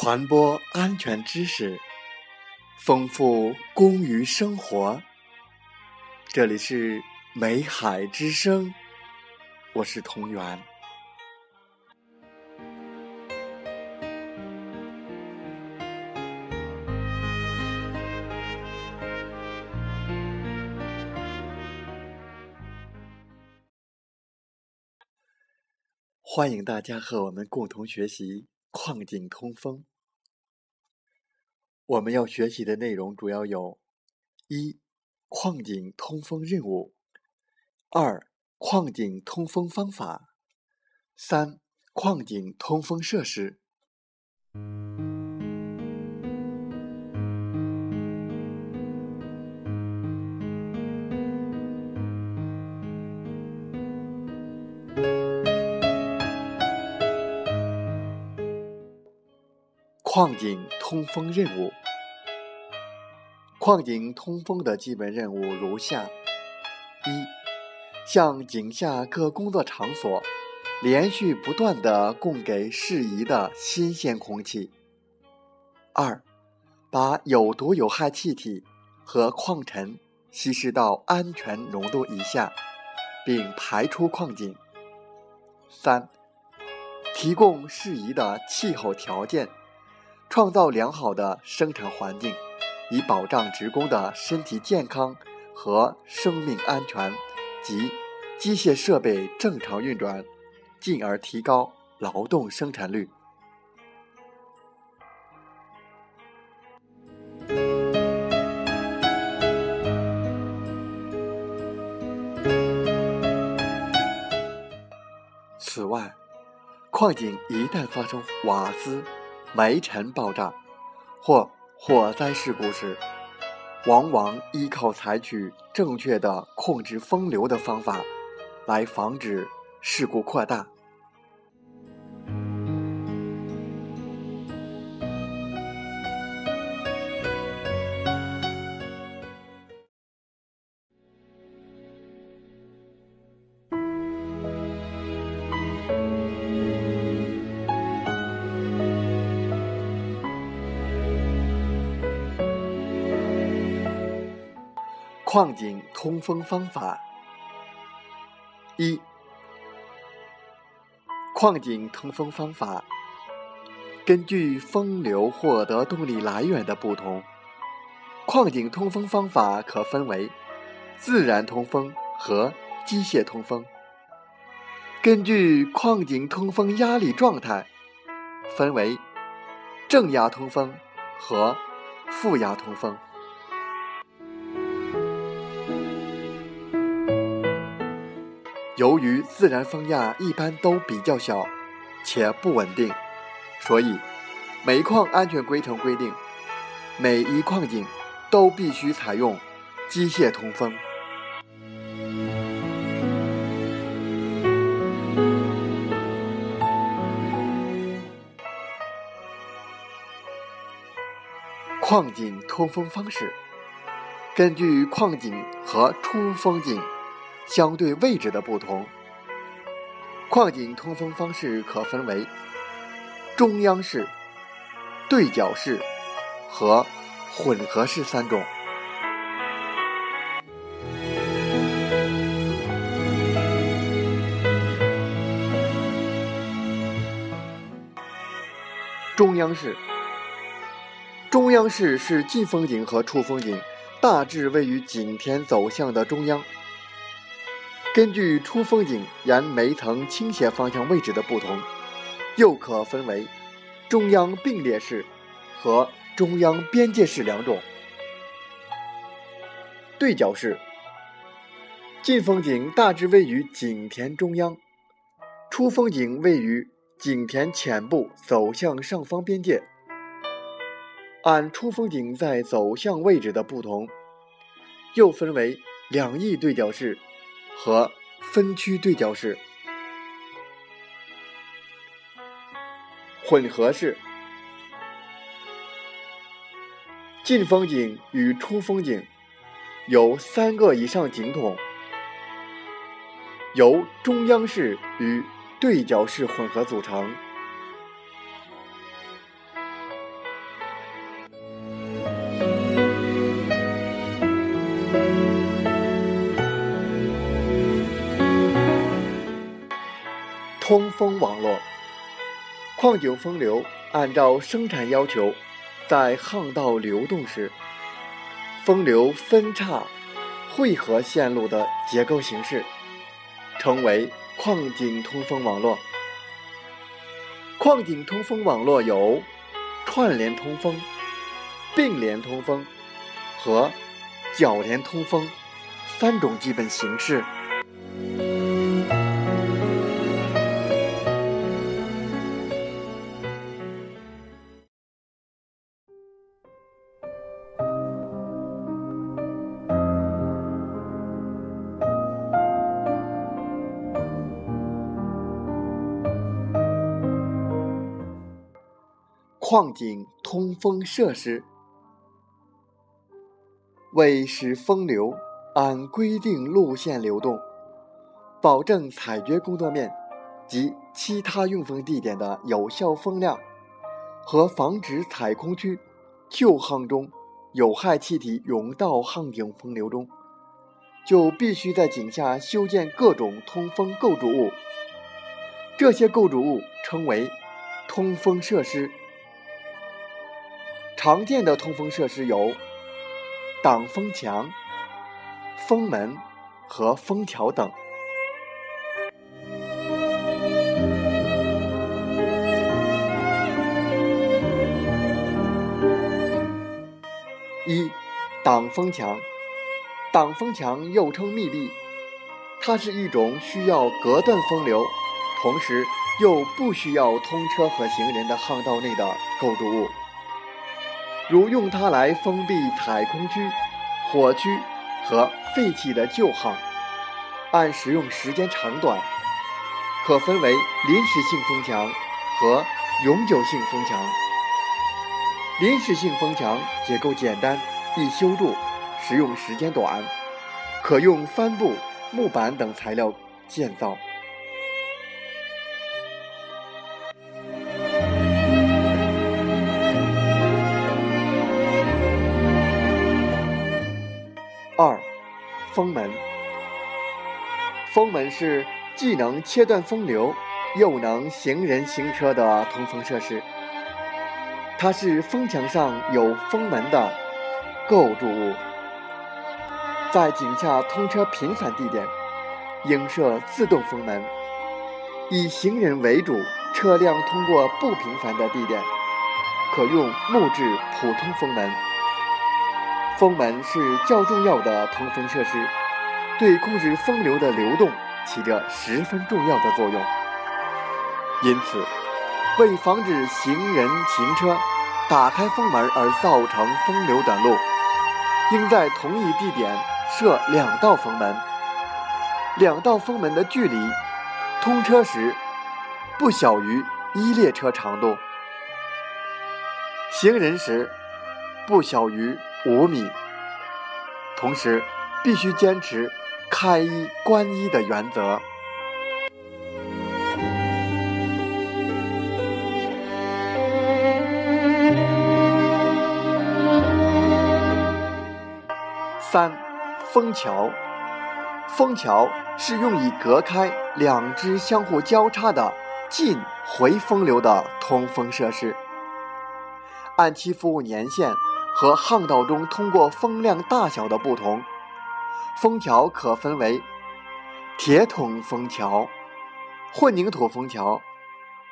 传播安全知识，丰富工于生活。这里是美海之声，我是同源。欢迎大家和我们共同学习矿井通风。我们要学习的内容主要有：一、矿井通风任务；二、矿井通风方法；三、矿井通风设施。矿井通风任务。矿井通风的基本任务如下：一、向井下各工作场所连续不断的供给适宜的新鲜空气；二、把有毒有害气体和矿尘稀释到安全浓度以下，并排出矿井；三、提供适宜的气候条件。创造良好的生产环境，以保障职工的身体健康和生命安全及机械设备正常运转，进而提高劳动生产率。此外，矿井一旦发生瓦斯，煤尘爆炸或火灾事故时，往往依靠采取正确的控制风流的方法，来防止事故扩大。矿井通风方法一：矿井通风方法根据风流获得动力来源的不同，矿井通风方法可分为自然通风和机械通风。根据矿井通风压力状态，分为正压通风和负压通风。由于自然风压一般都比较小且不稳定，所以煤矿安全规程规定，每一矿井都必须采用机械通风。矿井通风方式，根据矿井和出风井。相对位置的不同，矿井通风方式可分为中央式、对角式和混合式三种。中央式，中央式是进风井和出风井大致位于井田走向的中央。根据出风井沿煤层倾斜方向位置的不同，又可分为中央并列式和中央边界式两种。对角式，进风井大致位于井田中央，出风井位于井田浅部走向上方边界。按出风井在走向位置的不同，又分为两翼对角式。和分区对角式、混合式、进风景与出风景有三个以上景筒，由中央式与对角式混合组成。风网络。矿井风流按照生产要求，在巷道流动时，风流分叉汇合线路的结构形式，称为矿井通风网络。矿井通风网络有串联通风、并联通风和铰联通风三种基本形式。矿井通风设施为使风流按规定路线流动，保证采掘工作面及其他用风地点的有效风量，和防止采空区旧巷中有害气体涌到巷顶风流中，就必须在井下修建各种通风构筑物。这些构筑物称为通风设施。常见的通风设施有挡风墙、风门和封条等。一、挡风墙。挡风墙又称密闭，它是一种需要隔断风流，同时又不需要通车和行人的巷道内的构筑物。如用它来封闭采空区、火区和废弃的旧巷，按使用时间长短，可分为临时性封墙和永久性封墙。临时性封墙结构简单，易修筑，使用时间短，可用帆布、木板等材料建造。风门。风门是既能切断风流，又能行人行车的通风设施。它是风墙上有风门的构筑物，在井下通车频繁地点，应设自动风门；以行人为主，车辆通过不频繁的地点，可用木质普通风门。风门是较重要的通风设施，对控制风流的流动起着十分重要的作用。因此，为防止行人行车打开风门而造成风流短路，应在同一地点设两道风门。两道风门的距离，通车时不小于一列车长度，行人时不小于。五米，同时必须坚持开一关一的原则。三，封桥。封桥是用以隔开两只相互交叉的进回风流的通风设施，按其服务年限。和巷道中通过风量大小的不同，封桥可分为铁桶封桥、混凝土封桥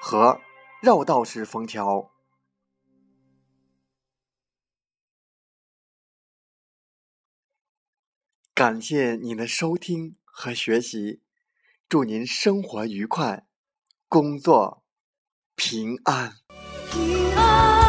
和绕道式封桥。感谢您的收听和学习，祝您生活愉快，工作平安。平安